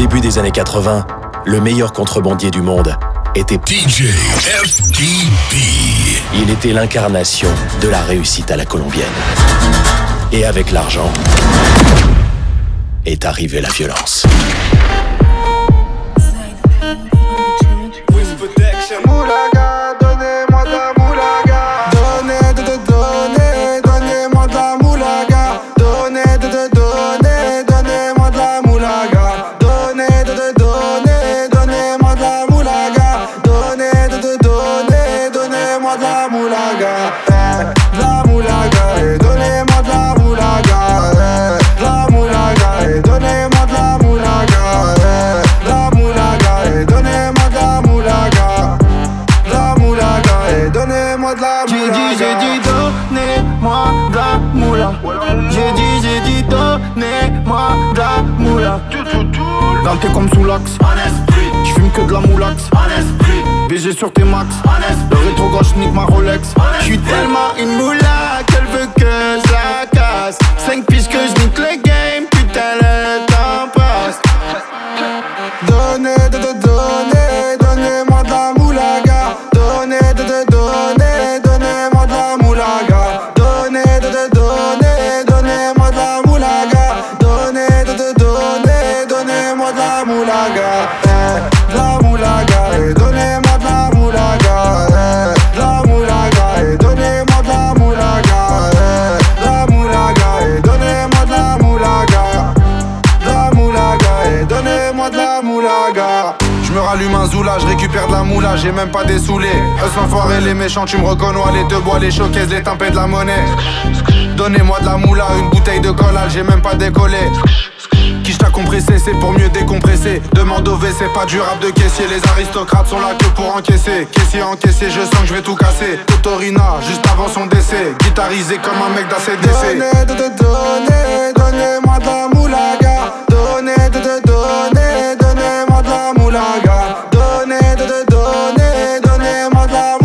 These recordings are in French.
début des années 80, le meilleur contrebandier du monde était DJ FDB. Il était l'incarnation de la réussite à la colombienne. Et avec l'argent est arrivée la violence. T'es comme sous l'axe. Je fume que de la moulax. BG sur tes max. Le rétro gauche nique ma Rolex. J'suis tellement une moula qu'elle veut que je la casse. 5 piges que je nique le game. J'ai même pas dessoulé. Eux l'enfoiré, les méchants, tu me reconnais, les deux bois, les showcases, les tempêtes de la monnaie. Donnez-moi de la moula, une bouteille de collage, j'ai même pas décollé. Qui t'a compressé, c'est pour mieux décompresser. Demande au V, c'est pas du rap de caissier. Les aristocrates sont là que pour encaisser. Caissier encaissé, je sens que je vais tout casser. Totorina, juste avant son décès. Guitarisé comme un mec d'ACDC. Donnez, de, de, donnez, donnez-moi de la moulaga. Donnez, de, de, donnez, donnez-moi de la moulaga. Donnez, de, de, donnez,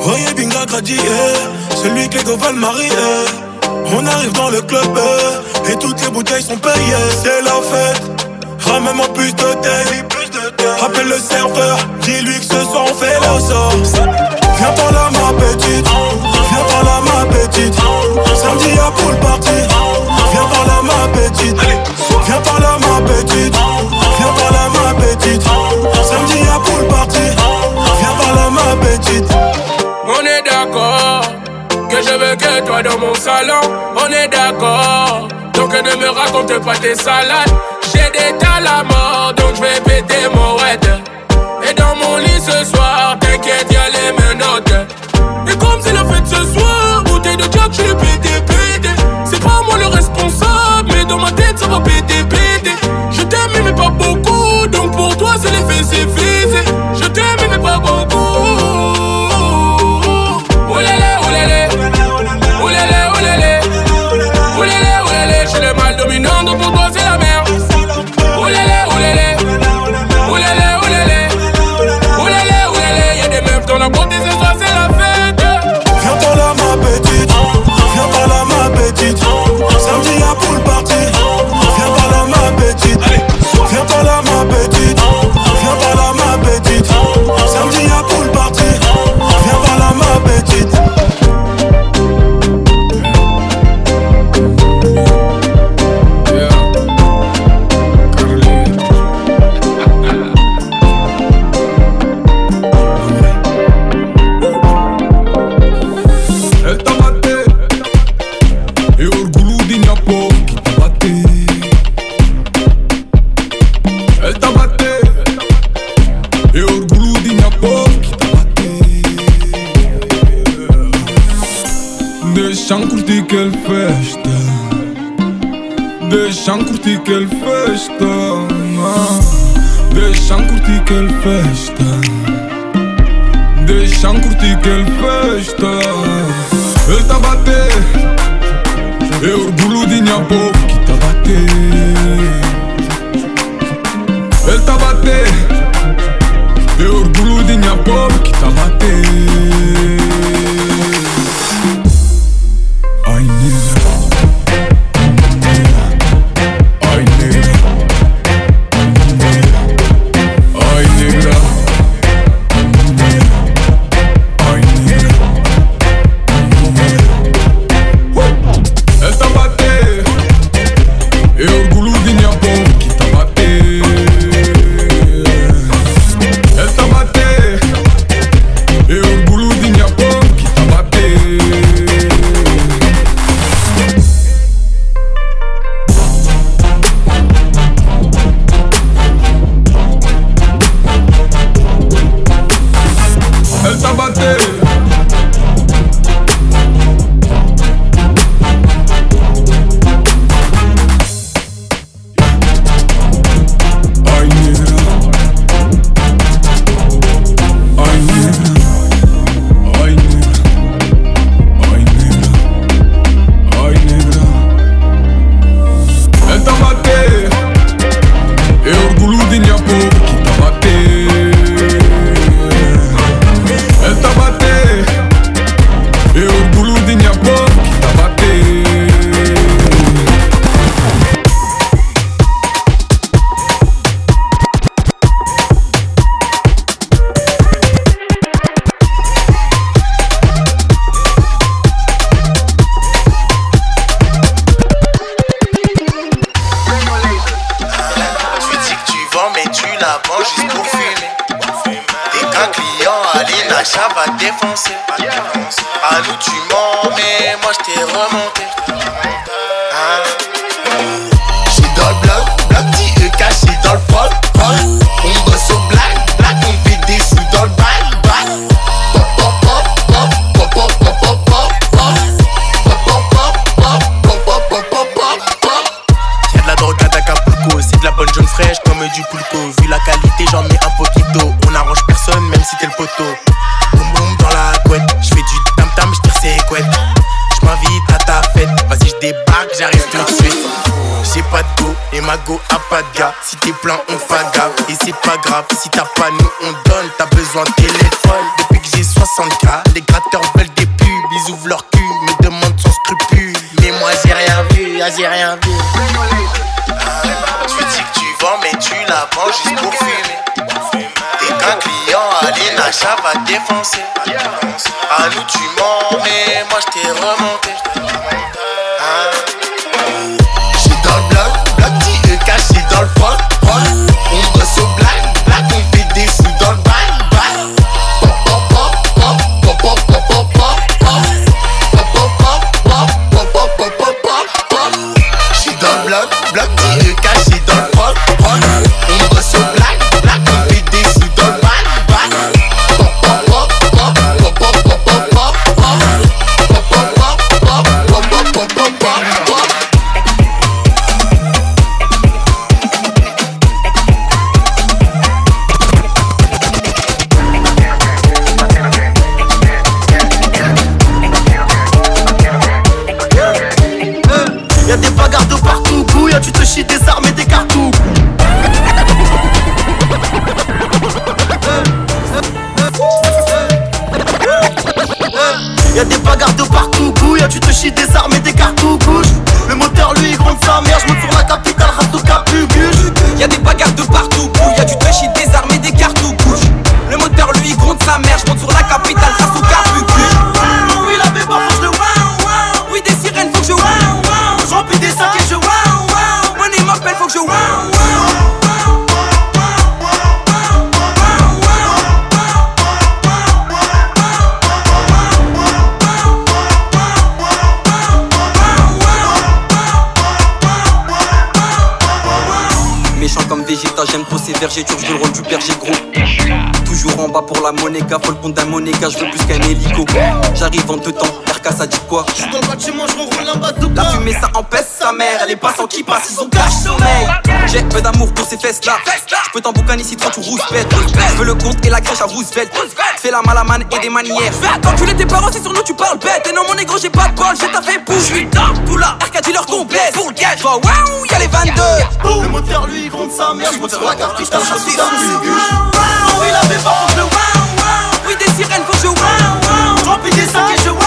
Voyez Binga Grady, eh, celui que les go veulent marier. eh. On arrive dans le club eh, et toutes les bouteilles sont payées. C'est la fête, ramène-moi plus de tête. Appelle le serveur, dis-lui que ce soir on fait le sort. Viens par là ma petite, viens par là ma petite. Samedi à pool party, viens par là ma petite. Viens par là ma petite, viens par là ma petite. Samedi à pool party, On est d'accord que je veux que toi dans mon salon. On est d'accord. Donc ne me raconte pas tes salades. J'ai des tas la mort, donc je vais péter mon red. Et dans mon lit ce soir, t'inquiète, y'a les menottes. Et comme c'est la fête ce soir, bouteille de Jack, je l'ai pété, pété. C'est pas moi le responsable, mais dans ma tête ça va péter, péter. Je t'aime, mais pas beaucoup. Donc pour toi, c'est l'effet, c'est. Les gratteurs veulent des pubs, ils ouvrent leur cul, me demandent sans scrupule. Mais moi j'ai rien vu, ah, j'ai rien vu. Tu dis que tu vends, mais tu la vends juste pour fumer. Et un client, allez, l'achat va défoncer. À nous tu mens, mais moi je t'ai remonté. Ces vergers, tu veux le rôle du berger gros. Toujours en bas pour la monéga, faut le compte d'un monéga, je veux plus qu'un hélico. J'arrive en deux temps, RK ça dit quoi? Je dans le bâtiment, je roule en bas de La fumée ça empêche sa mère, elle est passant qui passe, ils ont cache sommeil. J'ai peu d'amour pour ces fesses là. Je peux t'en boucaner si toi tu rouspètes. Je veux le compte et la crèche à Roosevelt. Fais la malamane et des manières. Quand tu tes parents, c'est sur nous tu parles bête. Et non, mon négro, j'ai pas de bol, j'ai fait bouche. Je suis tout là, RK dit leur complète. Pour le gage, waouh, y'a les 22. Le moteur lui, il gronde sa mère. Je monte sur la je t'achète ça. Oui, la pas pour le wow, Oui, des sirènes, faut que je wow, wow. Remplis des sacs et je wow, wow.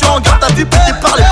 Ta couche en garde, ta vue pété par les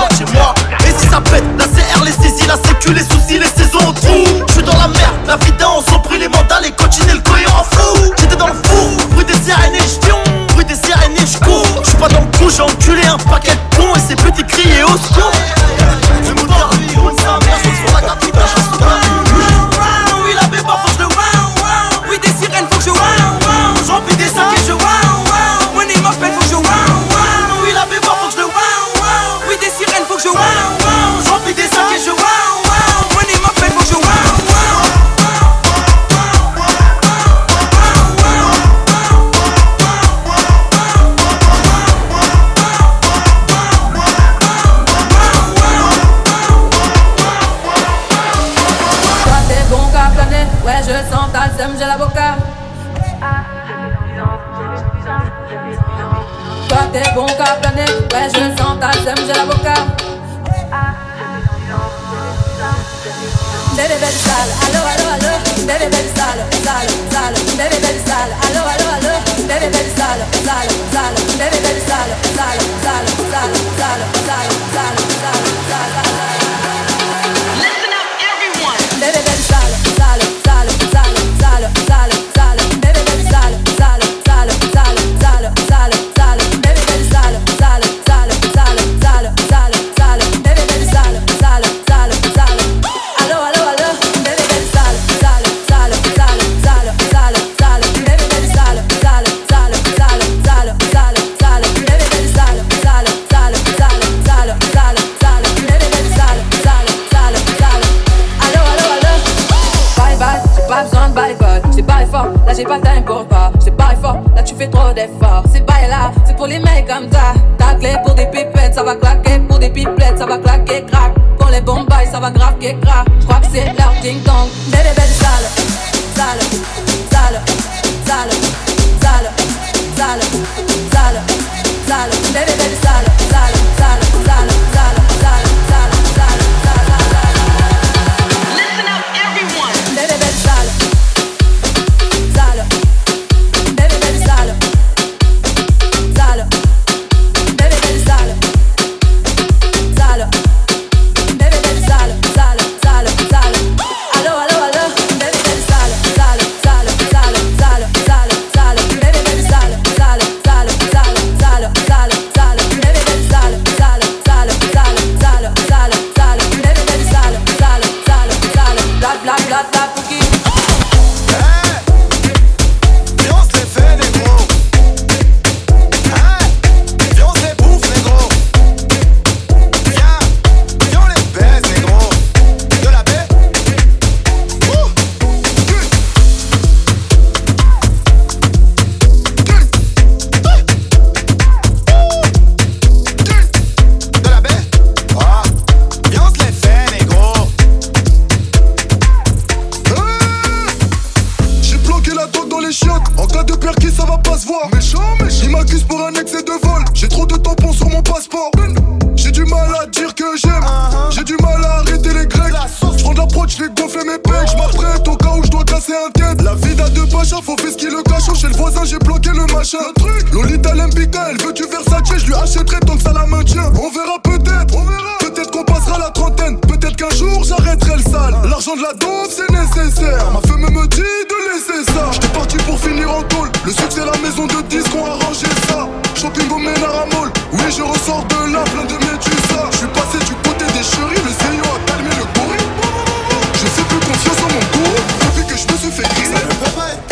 fort, là tu fais trop d'efforts. C'est pas là, c'est pour les mecs comme ça. Ta clé pour des pipettes, ça va claquer. Pour des pipettes, ça va claquer, crack. Pour les bombes, ça va grave, crack. J'crois que c'est leur ding dong. Bébé, bébé, sale, sale, sale, sale, sale, sale, sale, sale, bébé, bébé, sale, sale, je vais gonfler mes pecs, je m'apprête au cas où je dois casser un tête. La vie à deux pachas, faut fils qui le cache. Chez le voisin, j'ai bloqué le machin. Le truc, Lolita Lempika, elle veut du Versace, je lui achèterai tant que ça la maintient. On verra peut-être, on verra. Peut-être qu'on passera la trentaine, peut-être qu'un jour j'arrêterai le sale. L'argent de la dose c'est nécessaire. Ma femme me dit de laisser ça. J'étais parti pour finir en tôle. Le succès, la maison de disques, on arrangé ça. Shopping au Ménara Mall, oui, je ressors de là, plein de médusa. Je suis passé du côté des chéris, le tu fais, ça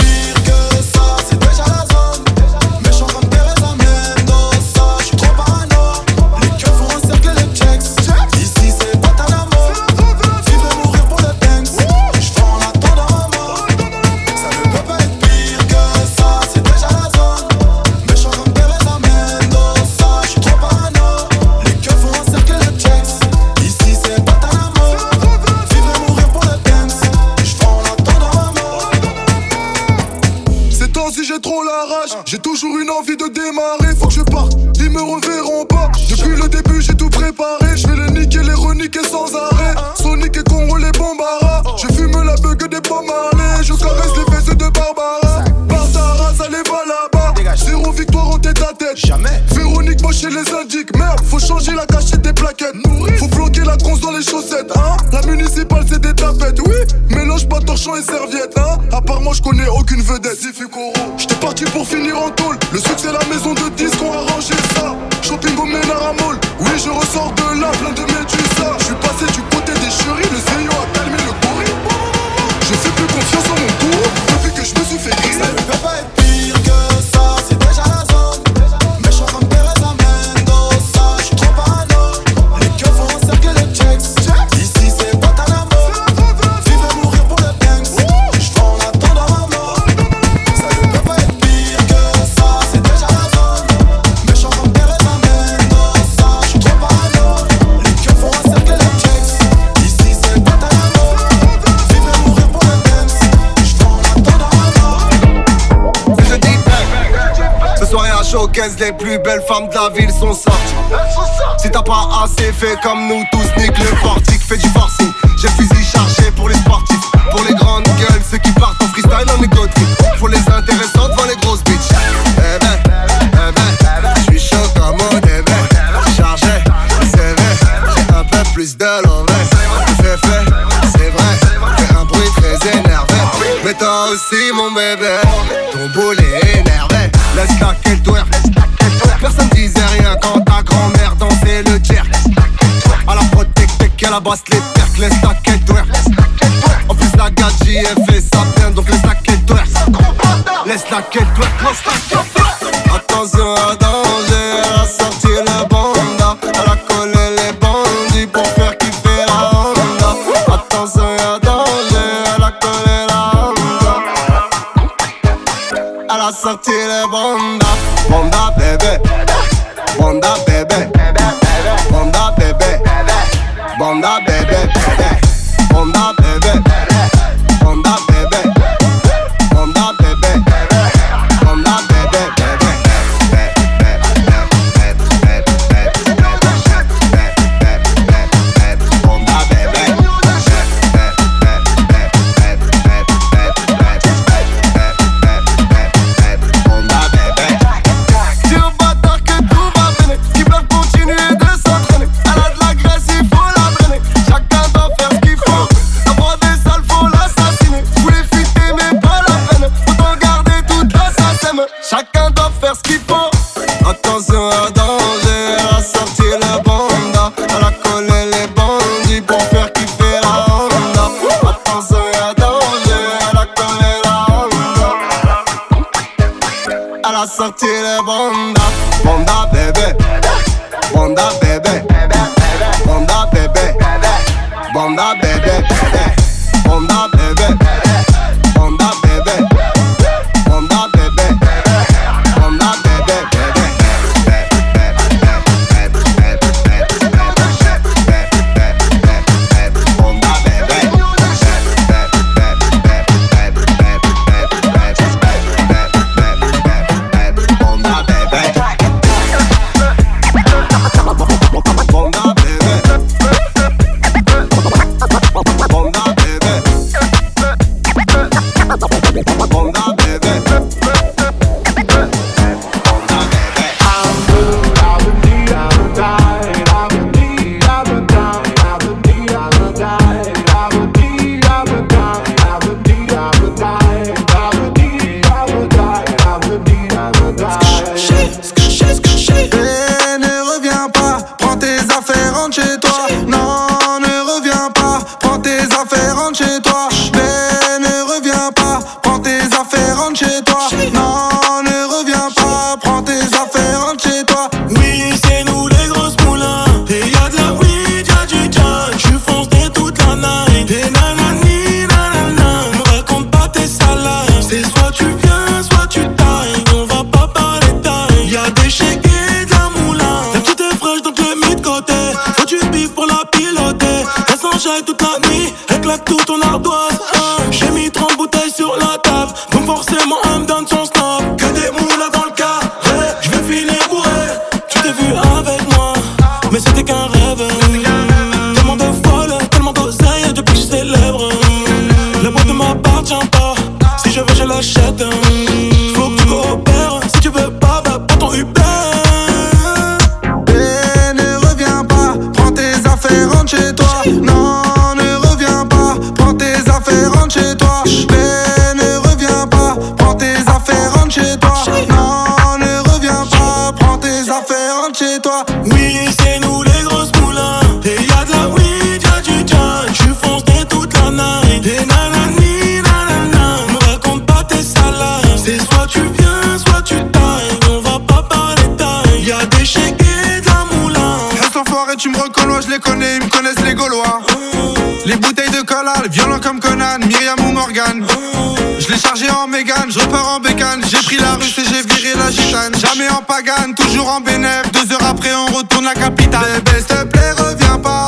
kafamda passe les perfs, les snackets, ouais. En plus, la gadji, elle fait ça bien, donc les snackets, ouais. Les snackets, ouais, les snackets, ouais. Attention à danger, à sortir le banda. Elle a collé les bandits pour faire kiffer la Honda. Attention à danger, elle a collé la Honda. Elle a sorti les bandas. Banda, bébé. Banda, bébé. Banda, bébé. on that tu me reconnais, je les connais, ils me connaissent les Gaulois. Les bouteilles de collal, violents comme Conan, Myriam ou Morgan. Je l'ai chargé en mégane, je repars en bécane. J'ai pris la russe et j'ai viré la gitane. Jamais en pagane, toujours en bénéf. Deux heures après, on retourne la capitale. Bébé, s'il te plaît, reviens pas.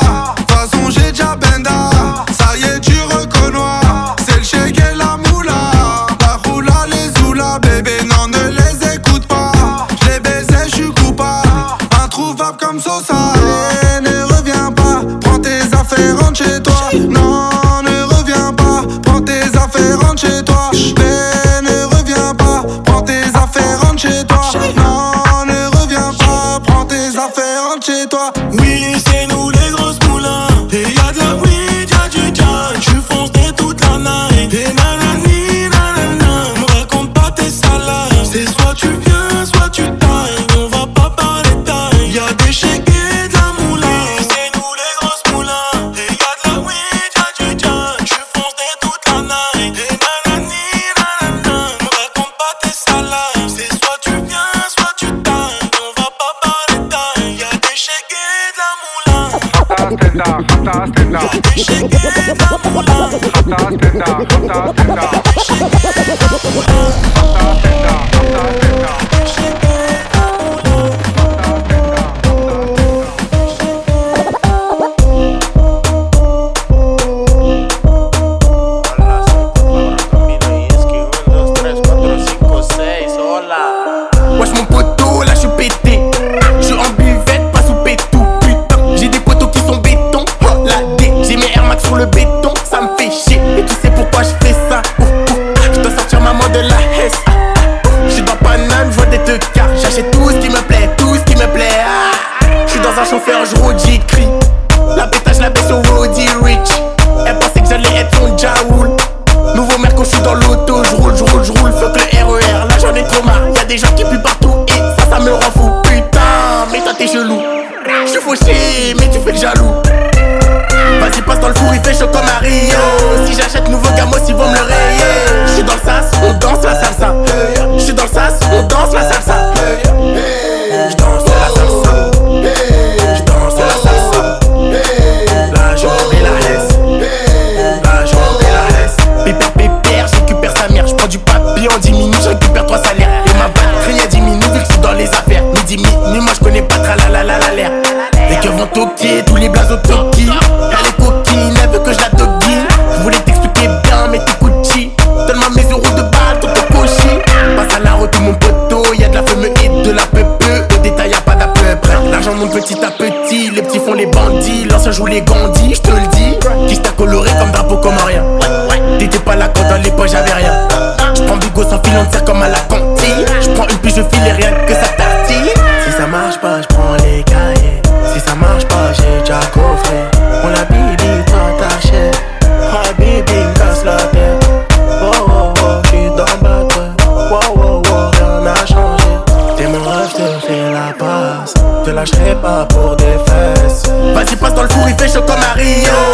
les poches, j'avais rien. J'prends du go sans fil, on tire comme à la cantine. J'prends une puis je file et rien que ça tartille. Si ça marche pas, j'prends les cahiers. Si ça marche pas, j'ai déjà coffré. On la bibi, toi t'achètes. Ah, bibi, me casse la tête. Oh, oh, oh, j'suis dans ma tête. Oh, oh, rien n'a changé. T'es mon rêve, te fais la passe. Te lâcherai pas pour des fesses. Vas-y, passe dans le four, il fait chaud comme à Rio.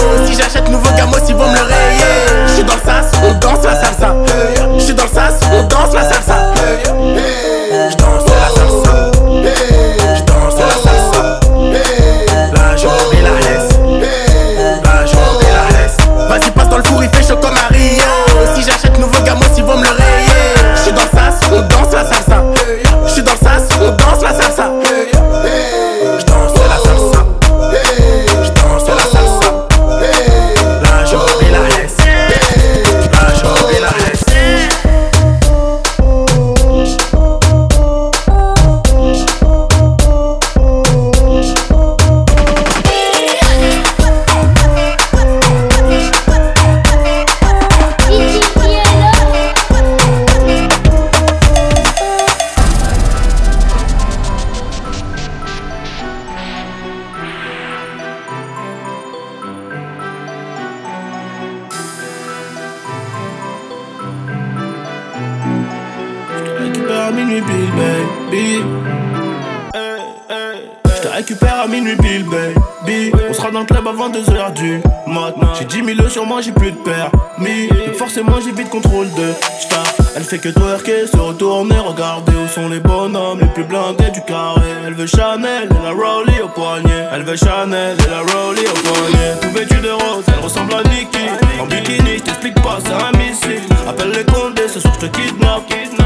Sera dans le club avant 2h du mat. J'ai 10 000 sur moi, j'ai plus de permis. Forcément, j'ai vite contrôle de star. Elle fait que twerker, se retourner, regarder où sont les bonhommes les plus blindés du carré. Elle veut Chanel et la Rowley au poignet. Elle veut Chanel et la Rowley au poignet. Tout vêtu de rose, elle ressemble à Nicky. En bikini, je t'explique pas, c'est un missile. Appelle les condés, ce soir je te kidnappe.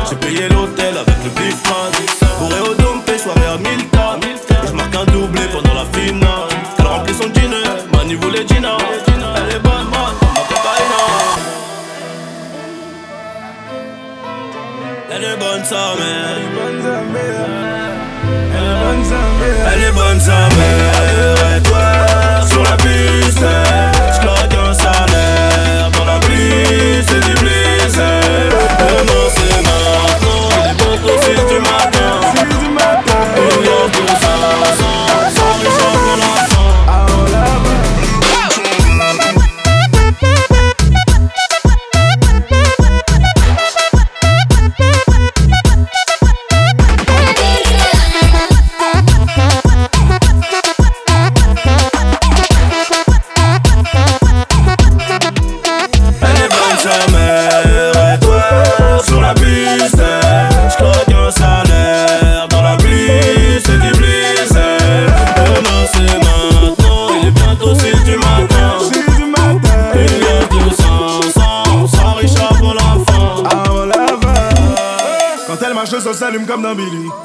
J'ai payé l'hôtel avec le big. Elle est bonne sa mère. Elle est bonne sa. Elle est bonne sa mère. Et toi, sur la piste, j'claque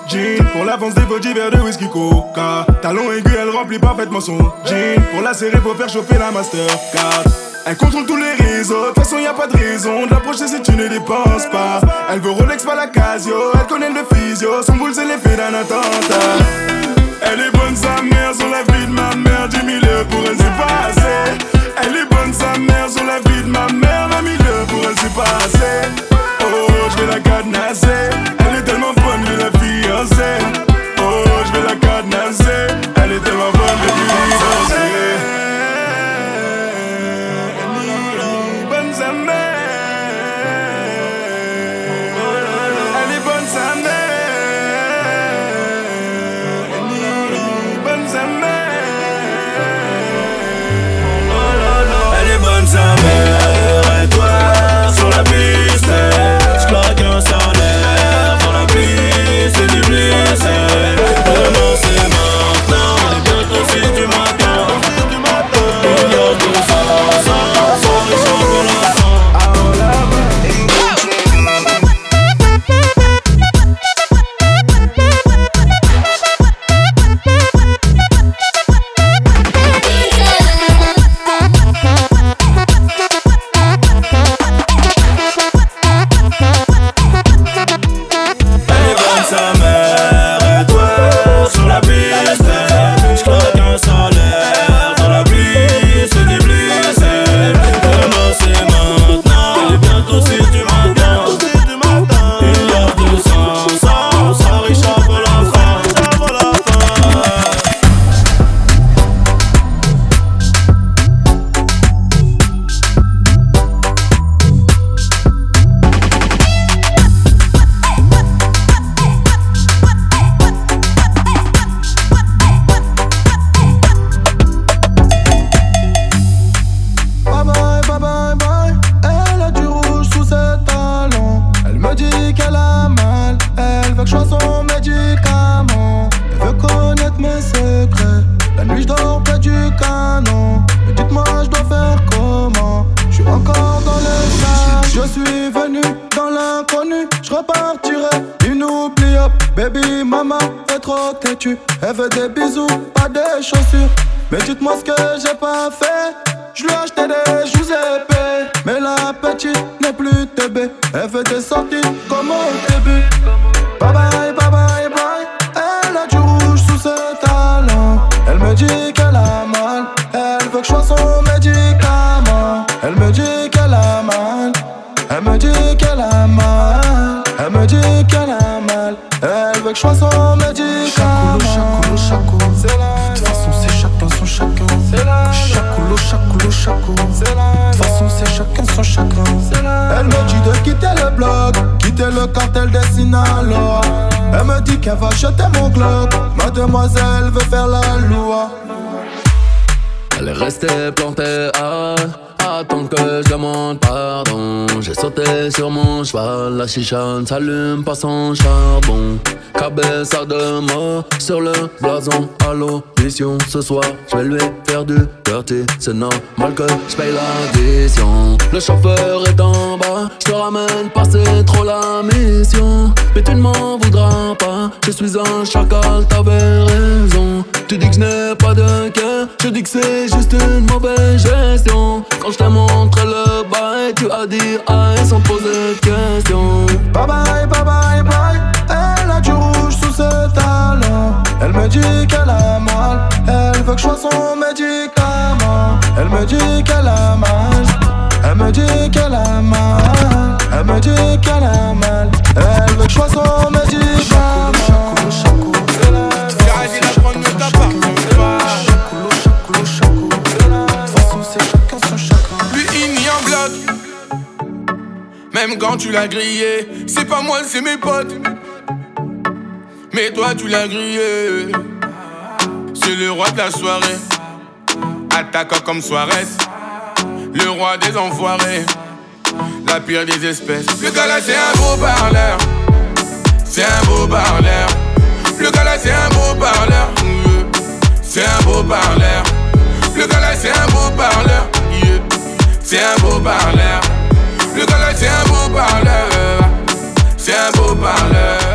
Jean. Pour l'avance des petits verres de whisky coca. Talon aigu, elle remplit parfaitement son jean. Pour la serrer, faut faire chauffer la Mastercard. Elle contrôle tous les réseaux, de toute façon y a pas de raison de l'approcher si tu ne dépenses pas. Elle veut Rolex, pas la Casio, elle connaît le physio, son boule c'est l'effet d'un attentat. Elle est bonne sa mère sur la vie de ma mère, 10 000 pour elle c'est pas. Elle est bonne sa mère sur la vie de ma mère, 20 000 pour elle c'est pas. Oh, je vais la cadenasser, Elle est restée plantée à attendre que je demande pardon. J'ai sauté sur mon cheval, la chicha ne s'allume pas sans charbon. Cabessa de mort sur le blason à l'audition. Ce soir, je vais lui faire du dirty. C'est normal que je paye l'addition. Le chauffeur est en bas, je te ramène pas, c'est trop la mission. Mais tu ne m'en voudras pas, je suis un chacal, t'avais raison. Tu dis que je n'ai pas de cœur, je dis que c'est juste une mauvaise gestion. Quand je t'ai montré le bail, tu as dit aïe sans poser de questions. Bye bye, bye bye, bye. Elle a du rouge sous ses talons. Elle me dit qu'elle a mal. Elle veut que je sois son médicament. Elle me dit qu'elle a mal. Elle me dit qu'elle a mal. Elle me dit qu'elle a mal. Elle veut que je sois son médicament. Même quand tu l'as grillé C'est pas moi c'est mes potes. Mais toi tu l'as grillé. C'est le roi de la soirée. Attaquant comme Suarez. Le roi des enfoirés. La pire des espèces. Le gars là c'est un beau parleur. C'est un beau parleur. Le gars là c'est un beau parleur. C'est un beau parleur. Le gars là c'est un beau parleur. C'est un beau parleur. C'est beau parleur.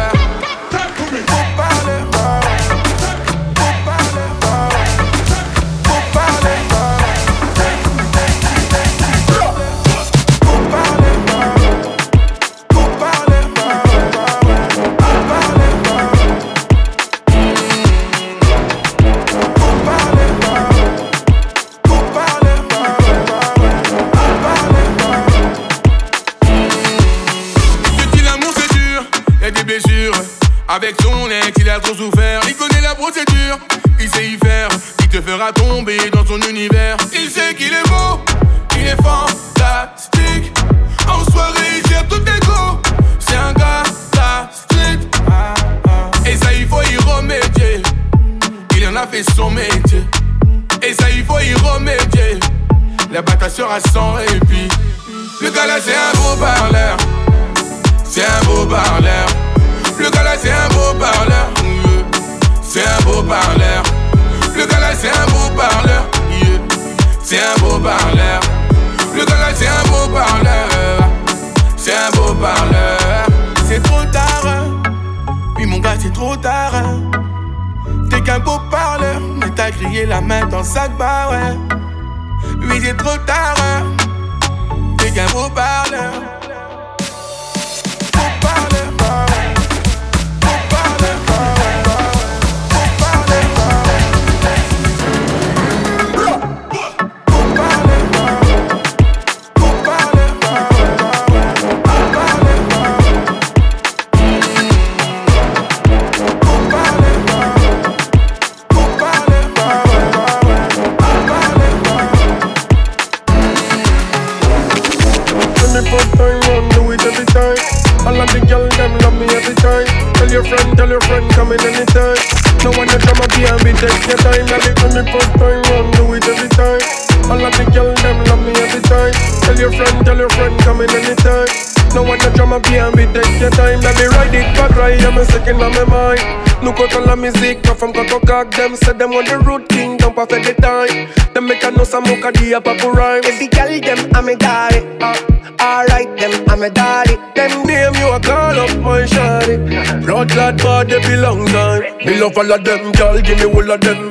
No drama behind me, take your time. Let me ride it back right, I'm a second on my mind. Look out on la musique, pas from Kak Them say them want the root king, don't pass the time Them make a know some mocha di a papu rhyme Every girl them I'm a daddy. Uh, alright them I'm a daddy. Them name you a call up my shawty Blood clot body belong time Me love all of them, girl, give me all of them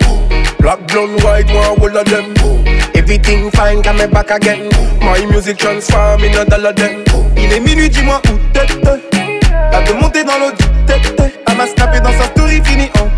Black, blonde, white, one all of them Everything fine, come back again. My music transform in a dollar them Il est minuit, dis-moi où t'es. T'as de monter dans l'eau du tête Elle m'a snappé dans sa story, fini en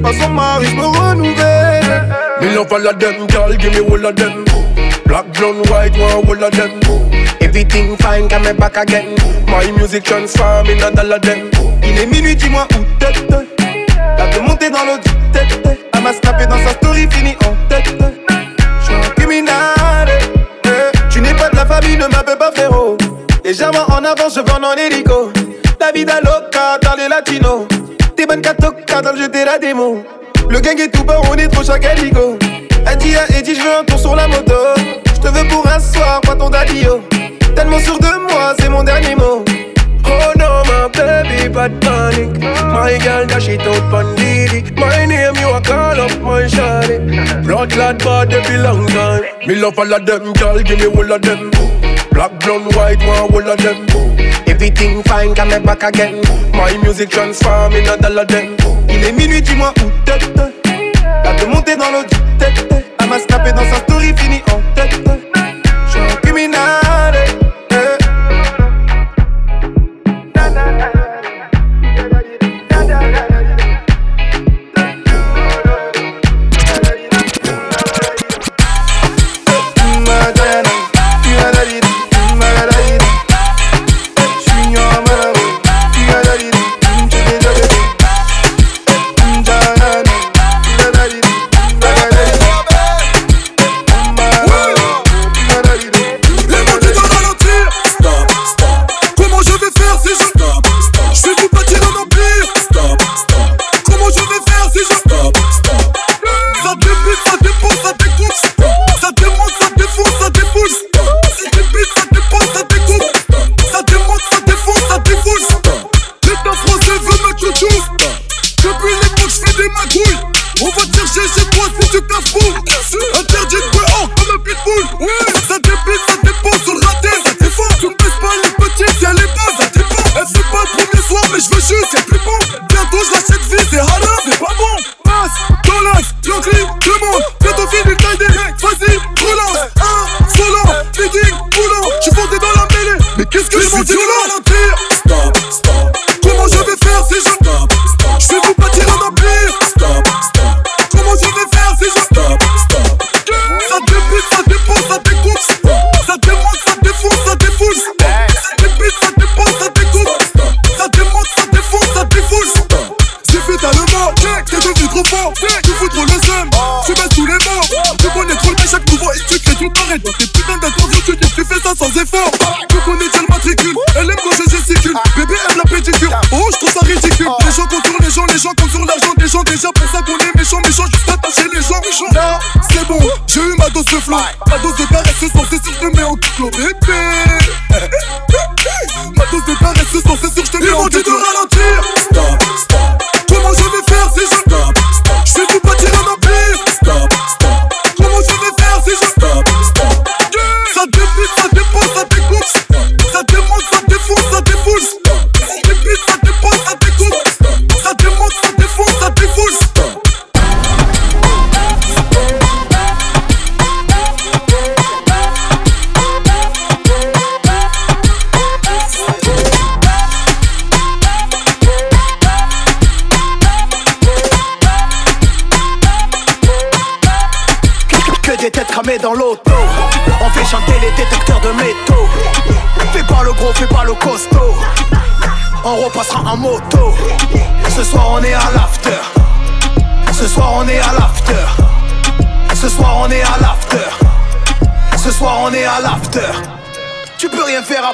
pas son mari, je me renouvelle. Me love all of them, girl, give me all of them. Black, blonde, white, one, all of them. Everything fine, come me back again. My music transform in all of them. Il est minuit, dis-moi où t'es. T'as de monter dans l'eau tête. Elle m'a snappé dans sa story, fini en tête. J'suis un criminel. Eh, tu n'es pas de la famille, ne m'appelle pas frérot. Légèrement en avant, je vends en hélico. La vida loca dans les latinos. Dans le de la démo. Le gang est tout bas, on est trop chaque aligo. Elle dit je veux un tour sur la moto. Je te veux pour un soir, pas ton daddio. Tellement sûr de moi, c'est mon dernier mot. Oh no, my baby, bad panic. My girl, dash it out Clad bad, they belong time. Me love all of them, girl, give me all of them. Black, blonde, white, one, all of them. Everything fine, come back again. My music transform in all of them. Il est minuit, dis-moi où t'es. T'as de monter dans l'eau tête. Elle m'a snappé dans sa story, fini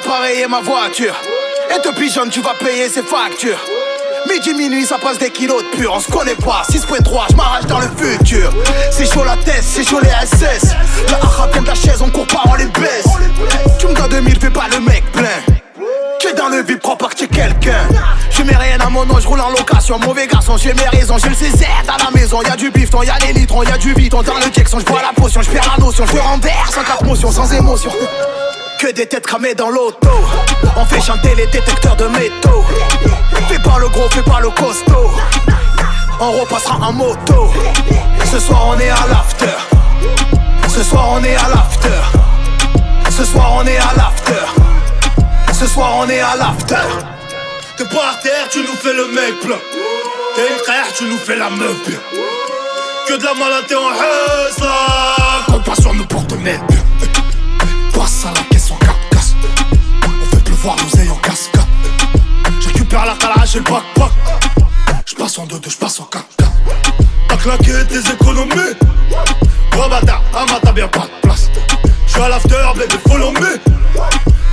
à ma voiture. Et depuis jeune tu vas payer ses factures. Midi, minuit, ça passe des kilos de pur, on se connaît pas. 6.3, je m'arrache dans le futur. C'est chaud la tête, c'est chaud les SS La de la chaise, on court pas, on les baisse. Tu me dois 2000, fais pas le mec plein. Es dans le vide, crois pas que quelqu'un. Je mets rien à mon nom, je roule en location. Mauvais garçon, j'ai mes raisons, j'ai le Césaire dans la maison. Y'a du bifton, y'a des litrons, y'a du viton Dans le Jackson, je bois la potion, je perds la notion. Je renverse en quatre motions, sans émotion que des têtes cramées dans l'auto. On fait chanter les détecteurs de métaux. Fais pas le gros, fais pas le costaud. On repassera en moto. Ce soir on est à l'after. Ce soir on est à l'after. Ce soir on est à l'after. Ce soir on est à l'after. T'es par terre, tu nous fais le mec plein T'es une frère, tu nous fais la meuf. Que de la malade en pas sur nous pour te et le bac-bac. J'passe en 2-2, j'passe en 4 4 T'as claqué tes économies. Oh bâtard, Ama t'as bien pas de place. J'suis à l'after, de follow me.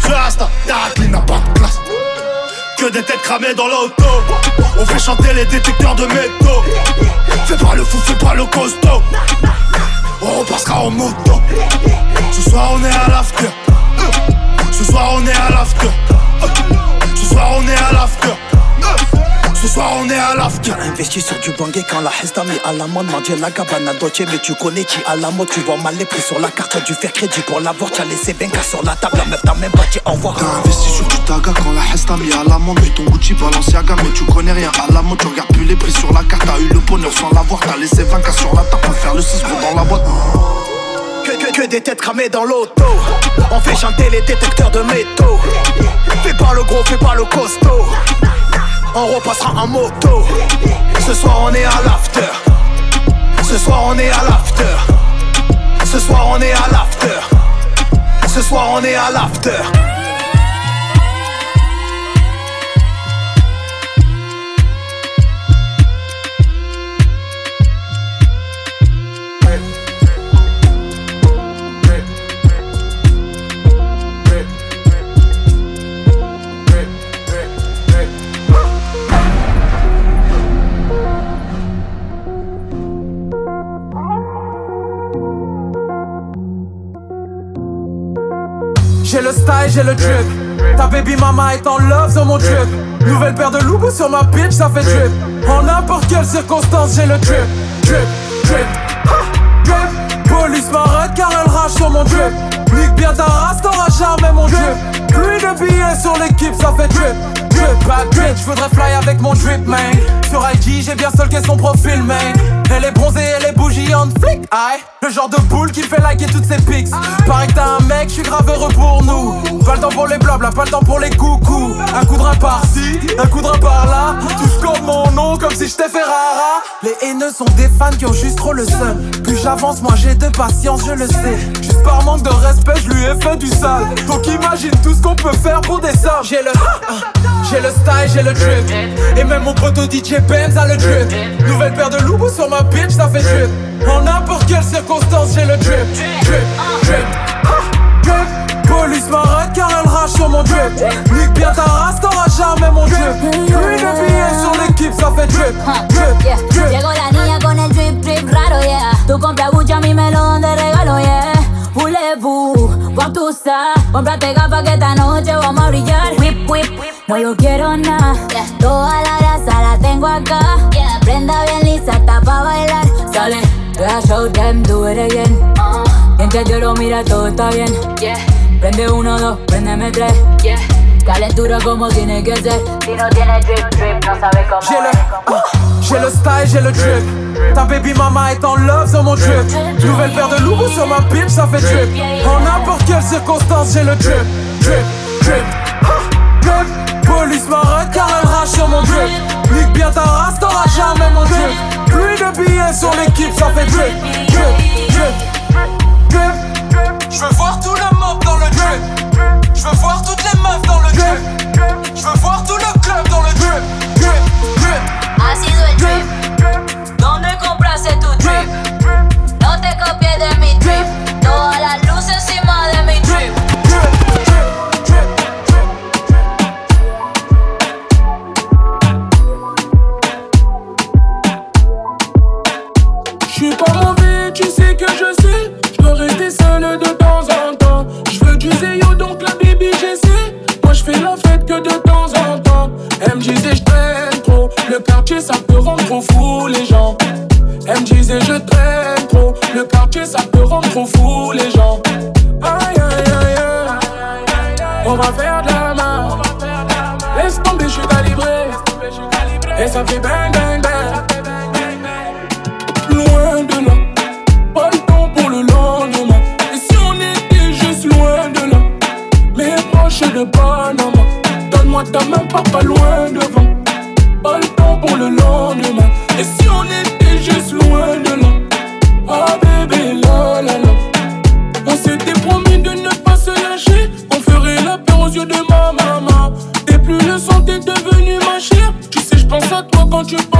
Sur Insta, ta n'a pas de classe. Que des têtes cramées dans l'auto. On fait chanter les détecteurs de métaux. Fais pas le fou, fais pas le costaud. On repassera en moto. Ce soir on est à l'after. Ce soir on est à l'after. Ce soir on est à l'after. Ce soir on est à l'after. Investi sur du bangé quand la hesta mis à la mode. Mendier la gabana Dolce, mais tu connais qui à la mode. Tu vois mal les prix sur la carte, du faire crédit pour l'avoir. Tu as laissé 20 sur la table. La meuf t'as même pas dit au revoir. T'as investi sur du taga quand la hesta mis à la mode. Mais ton Gucci Balenciaga, mais tu connais rien à la mode. Tu regardes plus les prix sur la carte. T'as eu le bonheur sans l'avoir. T'as laissé 20 sur la table. Pour faire le 6 gros dans la boîte. Que, que, que des têtes cramées dans l'auto. On fait chanter les détecteurs de métaux. Fais pas le gros, fais pas le costaud. On repassera en moto. Ce soir on est à l'after. Ce soir on est à l'after. Ce soir on est à l'after. Ce soir on est à l'after. J'ai le style, j'ai le drip. Ta baby mama est en love sur mon drip. Nouvelle paire de loups sur ma bitch, ça fait drip. En n'importe quelle circonstance, j'ai le drip. Drip, drip, ha, drip. Police m'arrête car elle rage sur mon drip. Nique bien ta race, t'auras jamais mon drip. Pluie de billets sur l'équipe, ça fait drip. Drip, bad drip, j'voudrais fly avec mon drip, man. Sur IG, j'ai bien stalké son profil, man. Elle est bronzée, elle est bouillante, flic, aïe. Le genre de boule qui fait liker toutes ses pics. Pareil que t'as un mec, j'suis grave heureux pour nous. Pas le temps pour les blabla, pas le temps pour les coucous. Un coup de par-ci, un coup de par-là. Touche comme mon nom, comme si j'étais Ferrara. Les haineux sont des fans qui ont juste trop le seum. Plus j'avance, moi j'ai de patience, je le sais. Par manque de respect, je lui ai fait du sale. Donc imagine tout ce qu'on peut faire pour des sommes. J'ai le, j'ai le style, j'ai le drip. Et même mon poteau DJ Benz a le drip. Nouvelle paire de loups sur ma bitch, ça fait drip. En n'importe quelle circonstance, j'ai le drip. Drip, drip, drip. Police m'arrête car elle rage sur mon drip. Nique bien ta race, t'auras jamais mon drip. Pluie de billets sur l'équipe, ça fait drip. Drip, Yeah. drip. Llegó la niña con el drip drip raro, yeah. Tu compras Gucci, a mí me lo dan de regalo, yeah. Voulez-vous voir tout ça? Comprate gafas que esta noche vamos a brillar. Whip, whip, no lo quiero nada. Toda la grasa la tengo acá. Prenda bien lisa, está pa' bailar. Sale, deja show them, do it again. Mientras yo lo mira, todo está bien. Prende uno, dos, préndeme tres. Calentura como tiene que ser. Si no tiene drip, drip, no sabe cómo J'ai le, ah, j'ai le style, j'ai le drip. Ta baby mama est en love sur mon drip. Nouvelle paire de loups sur ma bitch, ça fait drip. En n'importe quelle circonstance, j'ai le drip. Drip, drip, drip. Police m'arrête car elle rage sur mon drip. Nique bien ta race, t'auras jamais mon drip. Pluie de billets sur l'équipe, ça fait drip. Drip, drip, drip. Je veux voir tout le mob dans le drip. Je veux voir toutes les meufs dans le Je veux voir tout le club dans le drip. Drip, drip. Ha sido el drip. de ma maman. T'es plus le son, t'es devenu ma chère. Tu sais, je pense à toi quand tu parles.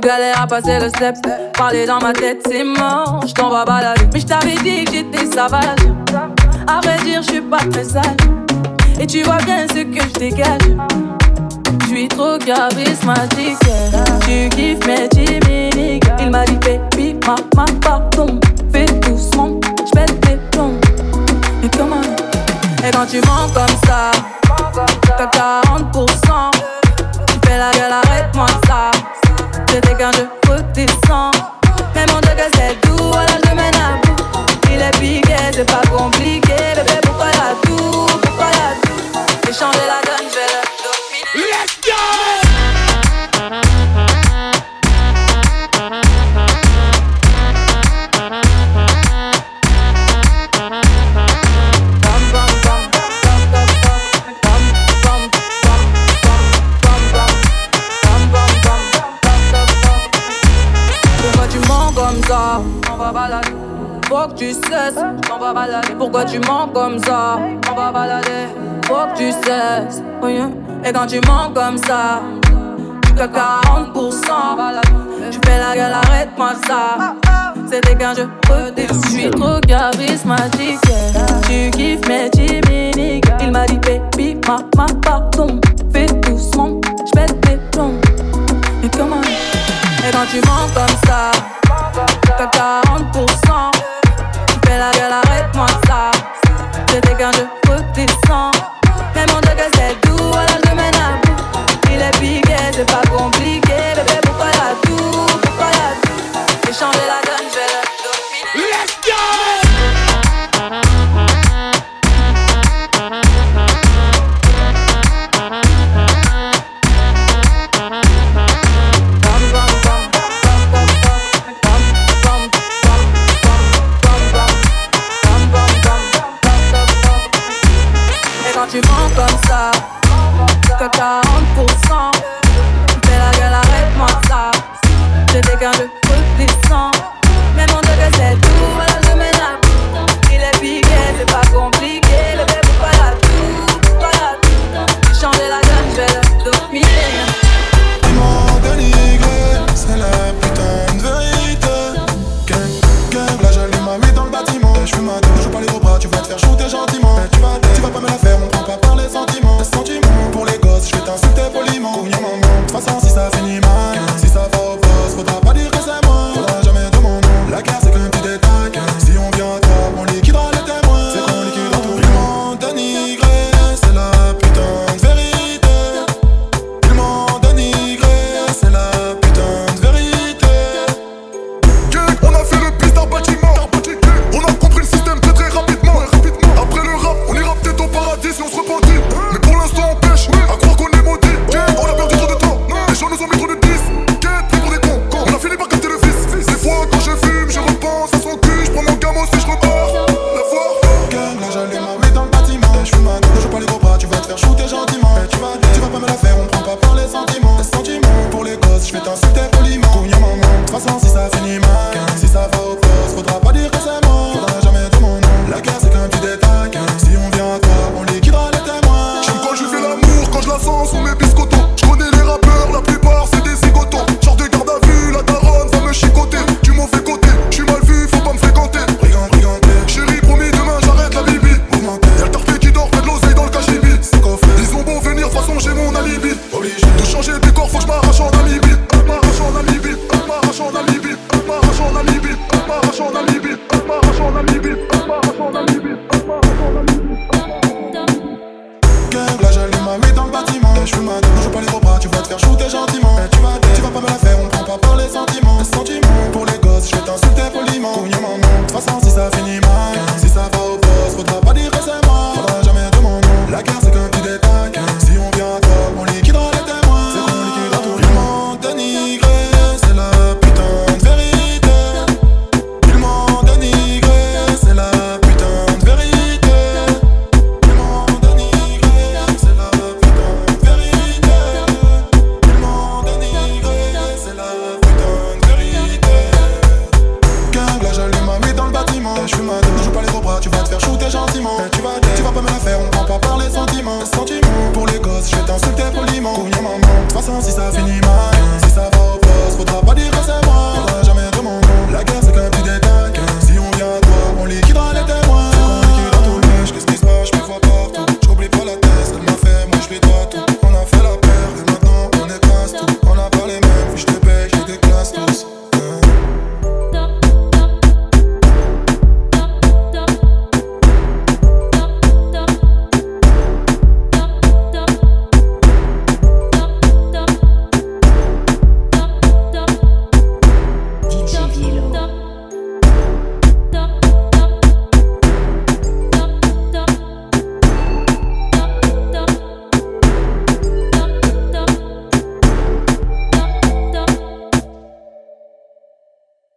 tu galères à passer le step. Parler dans ma tête, c'est mort, je t'en vas balader. Mais je t'avais dit que j'étais savage. À vrai dire, je suis pas très sage. Et tu vois bien ce que je dégage. Je suis trop charismatique. Tu tu mens comme ça. Faut que tu cesses. Hein. Et quand tu mens comme ça, tu que 40%. Tu fais la gueule, arrête-moi ça. C'était qu'un jeu redé. Je suis trop charismatique. Tu kiffes mes chiminiques. Il m'a dit, baby, ma, ma, pardon. Fais doucement, j'pète tes plombs. Et comment? Et quand tu mens comme ça, t'as 40%.